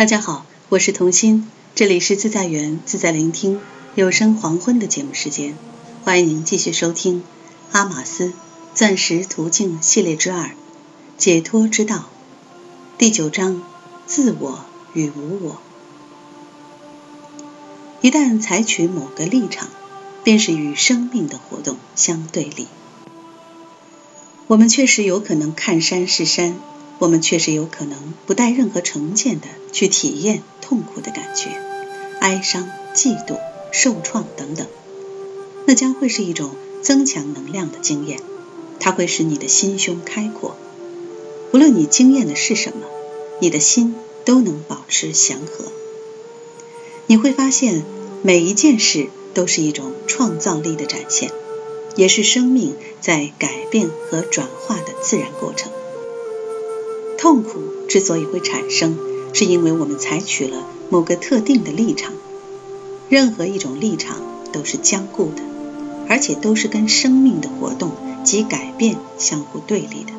大家好，我是童心，这里是自在园自在聆听有声黄昏的节目时间，欢迎您继续收听阿玛斯钻石途径系列之二解脱之道第九章自我与无我。一旦采取某个立场，便是与生命的活动相对立。我们确实有可能看山是山。我们确实有可能不带任何成见的去体验痛苦的感觉、哀伤、嫉妒、受创等等，那将会是一种增强能量的经验，它会使你的心胸开阔。无论你经验的是什么，你的心都能保持祥和。你会发现，每一件事都是一种创造力的展现，也是生命在改变和转化的自然过程。痛苦之所以会产生，是因为我们采取了某个特定的立场。任何一种立场都是僵固的，而且都是跟生命的活动及改变相互对立的。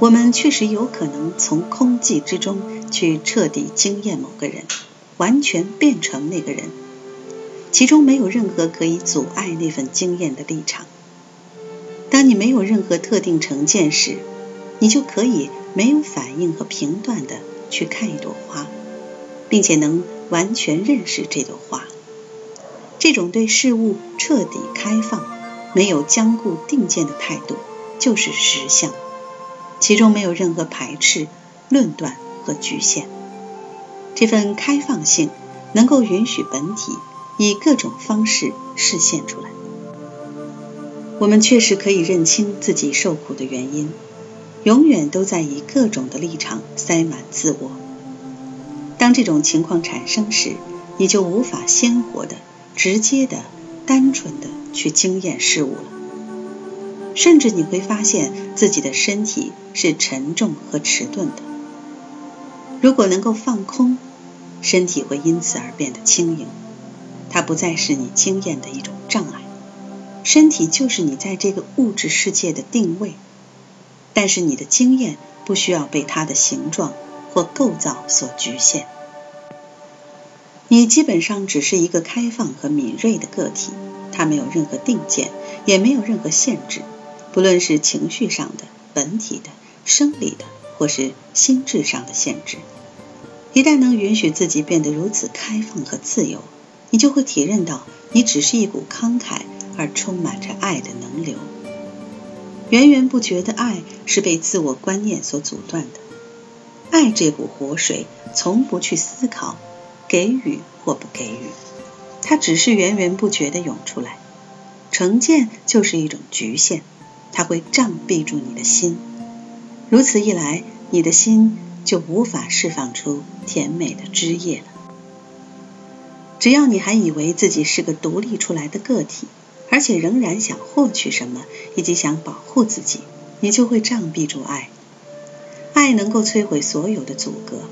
我们确实有可能从空寂之中去彻底经验某个人，完全变成那个人，其中没有任何可以阻碍那份经验的立场。当你没有任何特定成见时，你就可以没有反应和评断的去看一朵花，并且能完全认识这朵花。这种对事物彻底开放、没有僵固定见的态度，就是实相，其中没有任何排斥、论断和局限。这份开放性能够允许本体以各种方式实现出来。我们确实可以认清自己受苦的原因。永远都在以各种的立场塞满自我。当这种情况产生时，你就无法鲜活的、直接的、单纯的去经验事物了。甚至你会发现自己的身体是沉重和迟钝的。如果能够放空，身体会因此而变得轻盈。它不再是你经验的一种障碍。身体就是你在这个物质世界的定位。但是你的经验不需要被它的形状或构造所局限，你基本上只是一个开放和敏锐的个体，它没有任何定见，也没有任何限制，不论是情绪上的、本体的、生理的，或是心智上的限制。一旦能允许自己变得如此开放和自由，你就会体认到，你只是一股慷慨而充满着爱的能流。源源不绝的爱是被自我观念所阻断的。爱这股活水从不去思考给予或不给予，它只是源源不绝的涌出来。成见就是一种局限，它会障蔽住你的心。如此一来，你的心就无法释放出甜美的汁液了。只要你还以为自己是个独立出来的个体。而且仍然想获取什么，以及想保护自己，你就会障蔽住爱。爱能够摧毁所有的阻隔，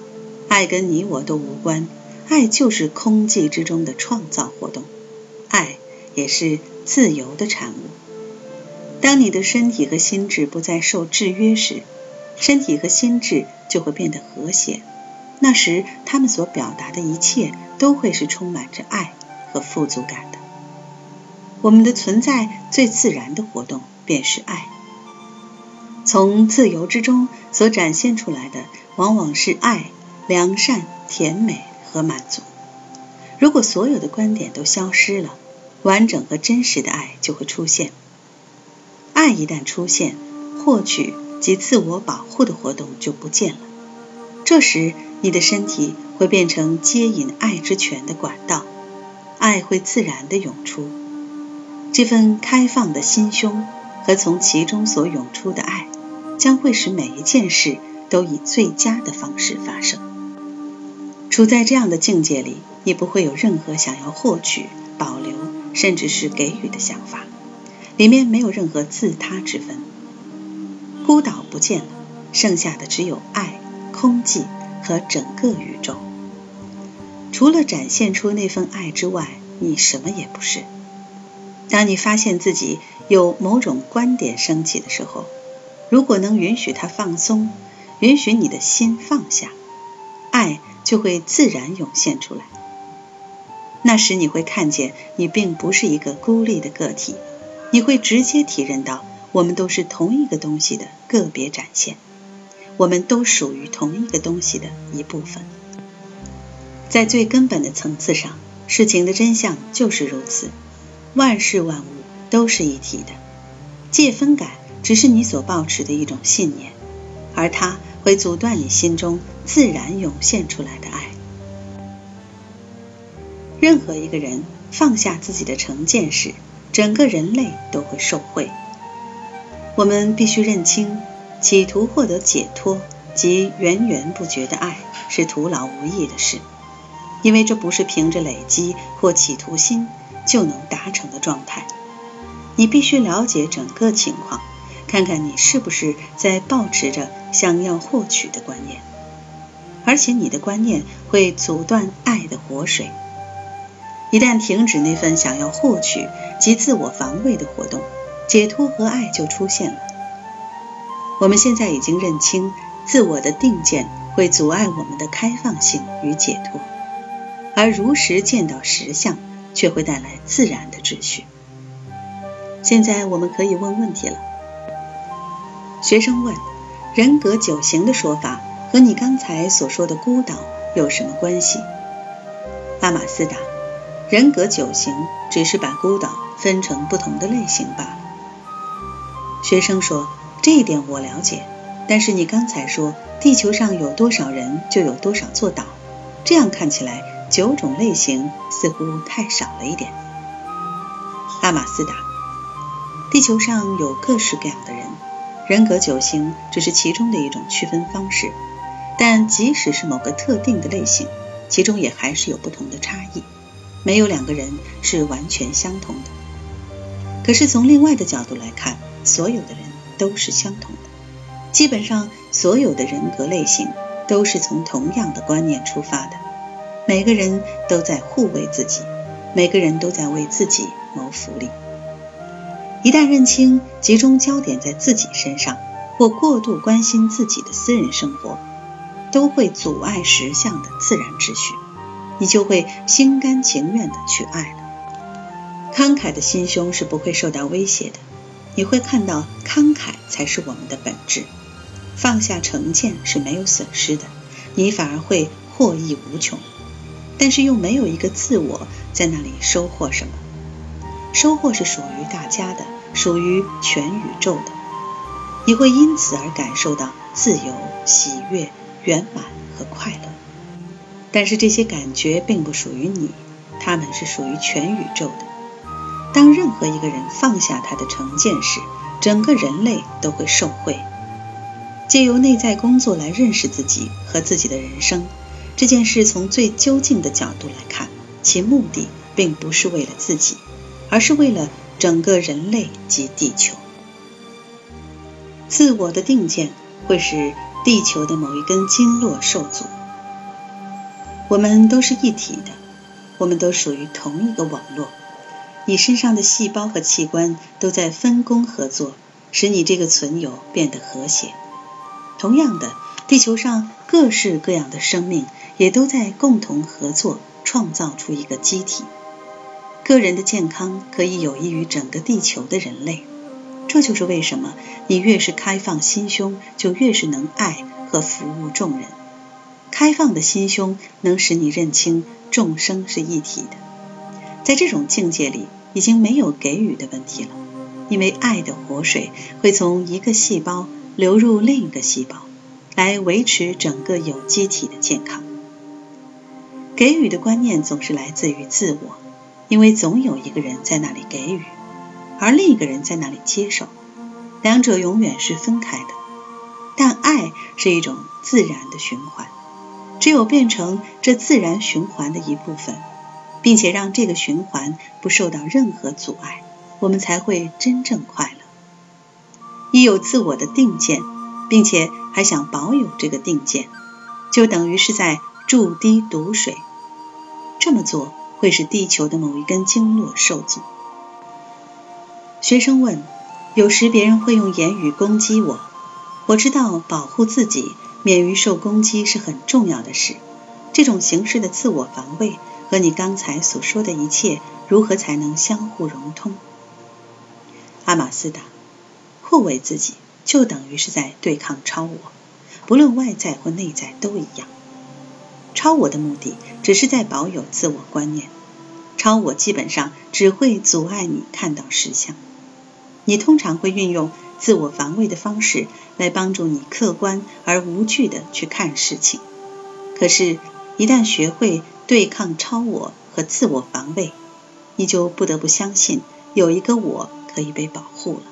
爱跟你我都无关，爱就是空寂之中的创造活动，爱也是自由的产物。当你的身体和心智不再受制约时，身体和心智就会变得和谐。那时，他们所表达的一切都会是充满着爱和富足感的。我们的存在最自然的活动便是爱。从自由之中所展现出来的，往往是爱、良善、甜美和满足。如果所有的观点都消失了，完整和真实的爱就会出现。爱一旦出现，获取及自我保护的活动就不见了。这时，你的身体会变成接引爱之泉的管道，爱会自然的涌出。这份开放的心胸和从其中所涌出的爱，将会使每一件事都以最佳的方式发生。处在这样的境界里，你不会有任何想要获取、保留，甚至是给予的想法，里面没有任何自他之分。孤岛不见了，剩下的只有爱、空寂和整个宇宙。除了展现出那份爱之外，你什么也不是。当你发现自己有某种观点升起的时候，如果能允许它放松，允许你的心放下，爱就会自然涌现出来。那时你会看见，你并不是一个孤立的个体，你会直接体认到，我们都是同一个东西的个别展现，我们都属于同一个东西的一部分。在最根本的层次上，事情的真相就是如此，万事万物都是一体的，界分感只是你所抱持的一种信念，而它会阻断你心中自然涌现出来的爱。任何一个人放下自己的成见时，整个人类都会受惠。我们必须认清，企图获得解脱及源源不绝的爱是徒劳无益的事，因为这不是凭着累积或企图心就能达成的状态。你必须了解整个情况，看看你是不是在保持着想要获取的观念，而且你的观念会阻断爱的活水。一旦停止那份想要获取及自我防卫的活动，解脱和爱就出现了。我们现在已经认清，自我的定见会阻碍我们的开放性与解脱，而如实见到实相，却会带来自然的秩序。现在我们可以问问题了。学生问：人格九型的说法和你刚才所说的孤岛有什么关系？阿玛斯答。人格九型只是把孤岛分成不同的类型罢了。学生说：“这一点我了解，但是你刚才说地球上有多少人就有多少座岛，这样看起来九种类型似乎太少了一点。”阿玛斯达：“地球上有各式各样的人，人格九型只是其中的一种区分方式，但即使是某个特定的类型，其中也还是有不同的差异。”没有两个人是完全相同的，可是从另外的角度来看，所有的人都是相同的。基本上，所有的人格类型都是从同样的观念出发的。每个人都在护卫自己，每个人都在为自己谋福利。一旦认清集中焦点在自己身上，或过度关心自己的私人生活，都会阻碍实相的自然秩序。你就会心甘情愿的去爱了。慷慨的心胸是不会受到威胁的。你会看到，慷慨才是我们的本质。放下成见是没有损失的，你反而会获益无穷。但是又没有一个自我在那里收获什么。收获是属于大家的，属于全宇宙的。你会因此而感受到自由、喜悦、圆满和快乐。但是这些感觉并不属于你，它们是属于全宇宙的。当任何一个人放下他的成见时，整个人类都会受惠。借由内在工作来认识自己和自己的人生，这件事从最究竟的角度来看，其目的并不是为了自己，而是为了整个人类及地球。自我的定见会使地球的某一根经络受阻。我们都是一体的，我们都属于同一个网络。你身上的细胞和器官都在分工合作，使你这个存有变得和谐。同样的，地球上各式各样的生命也都在共同合作，创造出一个机体。个人的健康可以有益于整个地球的人类。这就是为什么你越是开放心胸，就越是能爱和服务众人。开放的心胸能使你认清众生是一体的，在这种境界里，已经没有给予的问题了，因为爱的活水会从一个细胞流入另一个细胞，来维持整个有机体的健康。给予的观念总是来自于自我，因为总有一个人在那里给予，而另一个人在那里接受，两者永远是分开的。但爱是一种自然的循环。只有变成这自然循环的一部分，并且让这个循环不受到任何阻碍，我们才会真正快乐。一有自我的定见，并且还想保有这个定见，就等于是在注滴毒水。这么做会使地球的某一根经络受阻。学生问：有时别人会用言语攻击我，我知道保护自己。免于受攻击是很重要的事，这种形式的自我防卫和你刚才所说的一切如何才能相互融通？阿玛斯达，护卫自己就等于是在对抗超我，不论外在或内在都一样。超我的目的只是在保有自我观念，超我基本上只会阻碍你看到实相。你通常会运用自我防卫的方式来帮助你客观而无惧的去看事情。可是，一旦学会对抗超我和自我防卫，你就不得不相信有一个我可以被保护了。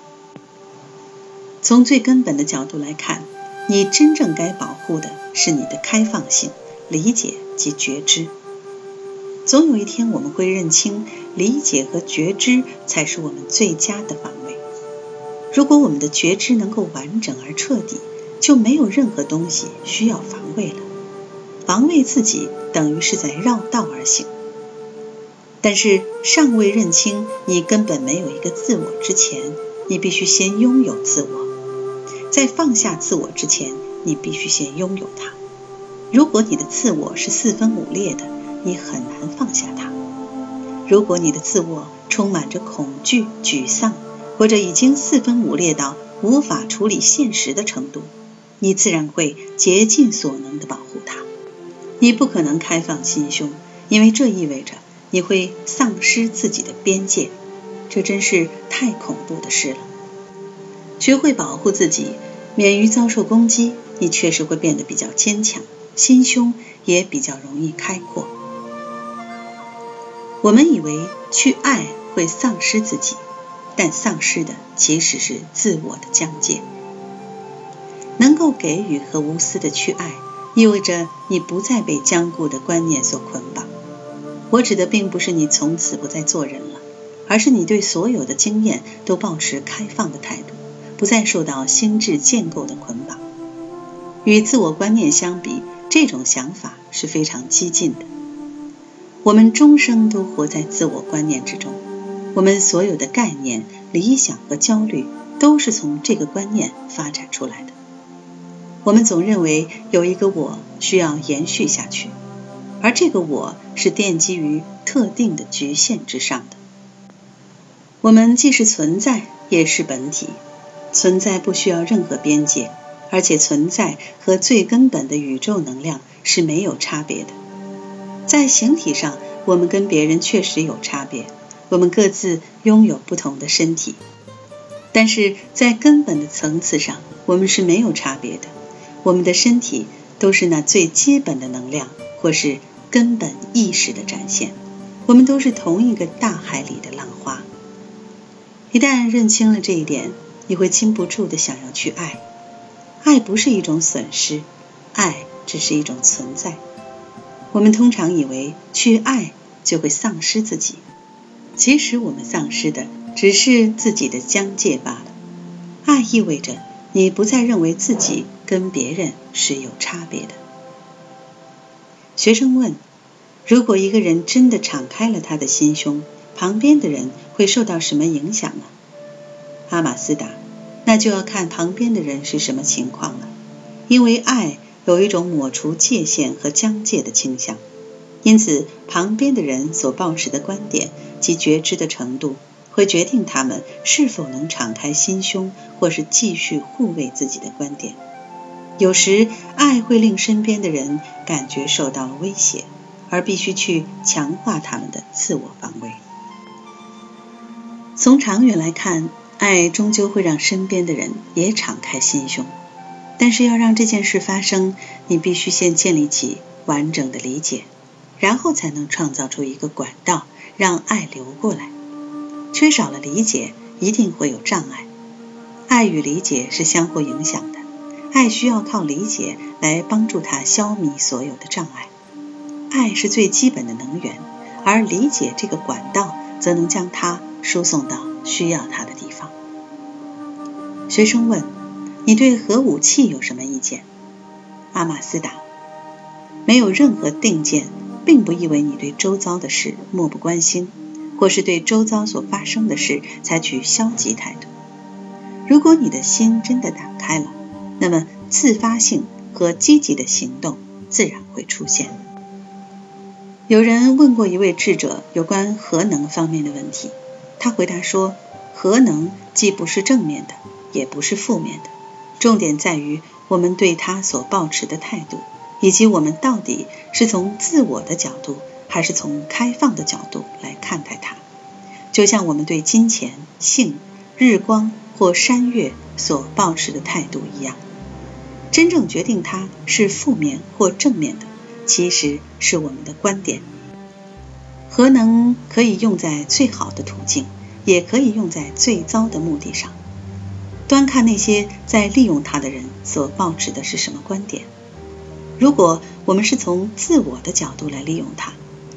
从最根本的角度来看，你真正该保护的是你的开放性。理解及觉知，总有一天我们会认清，理解和觉知才是我们最佳的防卫。如果我们的觉知能够完整而彻底，就没有任何东西需要防卫了。防卫自己等于是在绕道而行。但是尚未认清你根本没有一个自我之前，你必须先拥有自我。在放下自我之前，你必须先拥有它。如果你的自我是四分五裂的，你很难放下它；如果你的自我充满着恐惧、沮丧，或者已经四分五裂到无法处理现实的程度，你自然会竭尽所能地保护它。你不可能开放心胸，因为这意味着你会丧失自己的边界，这真是太恐怖的事了。学会保护自己，免于遭受攻击，你确实会变得比较坚强。心胸也比较容易开阔。我们以为去爱会丧失自己，但丧失的其实是自我的疆界。能够给予和无私的去爱，意味着你不再被坚固的观念所捆绑。我指的并不是你从此不再做人了，而是你对所有的经验都保持开放的态度，不再受到心智建构的捆绑。与自我观念相比，这种想法是非常激进的。我们终生都活在自我观念之中，我们所有的概念、理想和焦虑都是从这个观念发展出来的。我们总认为有一个我需要延续下去，而这个我是奠基于特定的局限之上的。我们既是存在，也是本体，存在不需要任何边界。而且存在和最根本的宇宙能量是没有差别的。在形体上，我们跟别人确实有差别，我们各自拥有不同的身体。但是在根本的层次上，我们是没有差别的。我们的身体都是那最基本的能量，或是根本意识的展现。我们都是同一个大海里的浪花。一旦认清了这一点，你会禁不住的想要去爱。爱不是一种损失，爱只是一种存在。我们通常以为去爱就会丧失自己，其实我们丧失的只是自己的疆界罢了。爱意味着你不再认为自己跟别人是有差别的。学生问：如果一个人真的敞开了他的心胸，旁边的人会受到什么影响呢？阿玛斯达。那就要看旁边的人是什么情况了，因为爱有一种抹除界限和疆界的倾向，因此旁边的人所抱持的观点及觉知的程度，会决定他们是否能敞开心胸，或是继续护卫自己的观点。有时，爱会令身边的人感觉受到了威胁，而必须去强化他们的自我防卫。从长远来看。爱终究会让身边的人也敞开心胸，但是要让这件事发生，你必须先建立起完整的理解，然后才能创造出一个管道，让爱流过来。缺少了理解，一定会有障碍。爱与理解是相互影响的，爱需要靠理解来帮助它消弭所有的障碍。爱是最基本的能源，而理解这个管道，则能将它输送到需要它的地。学生问：“你对核武器有什么意见？”阿玛斯答：“没有任何定见，并不意味你对周遭的事漠不关心，或是对周遭所发生的事采取消极态度。如果你的心真的打开了，那么自发性和积极的行动自然会出现。有人问过一位智者有关核能方面的问题，他回答说：“核能既不是正面的，也不是负面的，重点在于我们对它所抱持的态度，以及我们到底是从自我的角度，还是从开放的角度来看待它。就像我们对金钱、性、日光或山岳所抱持的态度一样，真正决定它是负面或正面的。”其实是我们的观点。核能可以用在最好的途径，也可以用在最糟的目的上，端看那些在利用它的人所抱持的是什么观点。如果我们是从自我的角度来利用它，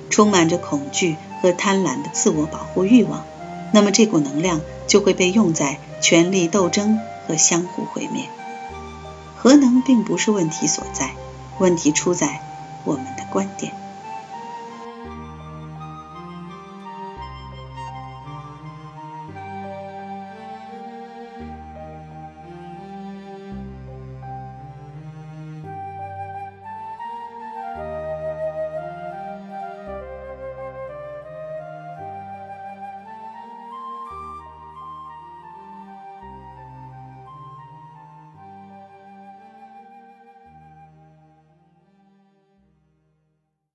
充满着恐惧和贪婪的自我保护欲望，那么这股能量就会被用在权力斗争和相互毁灭。核能并不是问题所在，问题出在。我们的观点。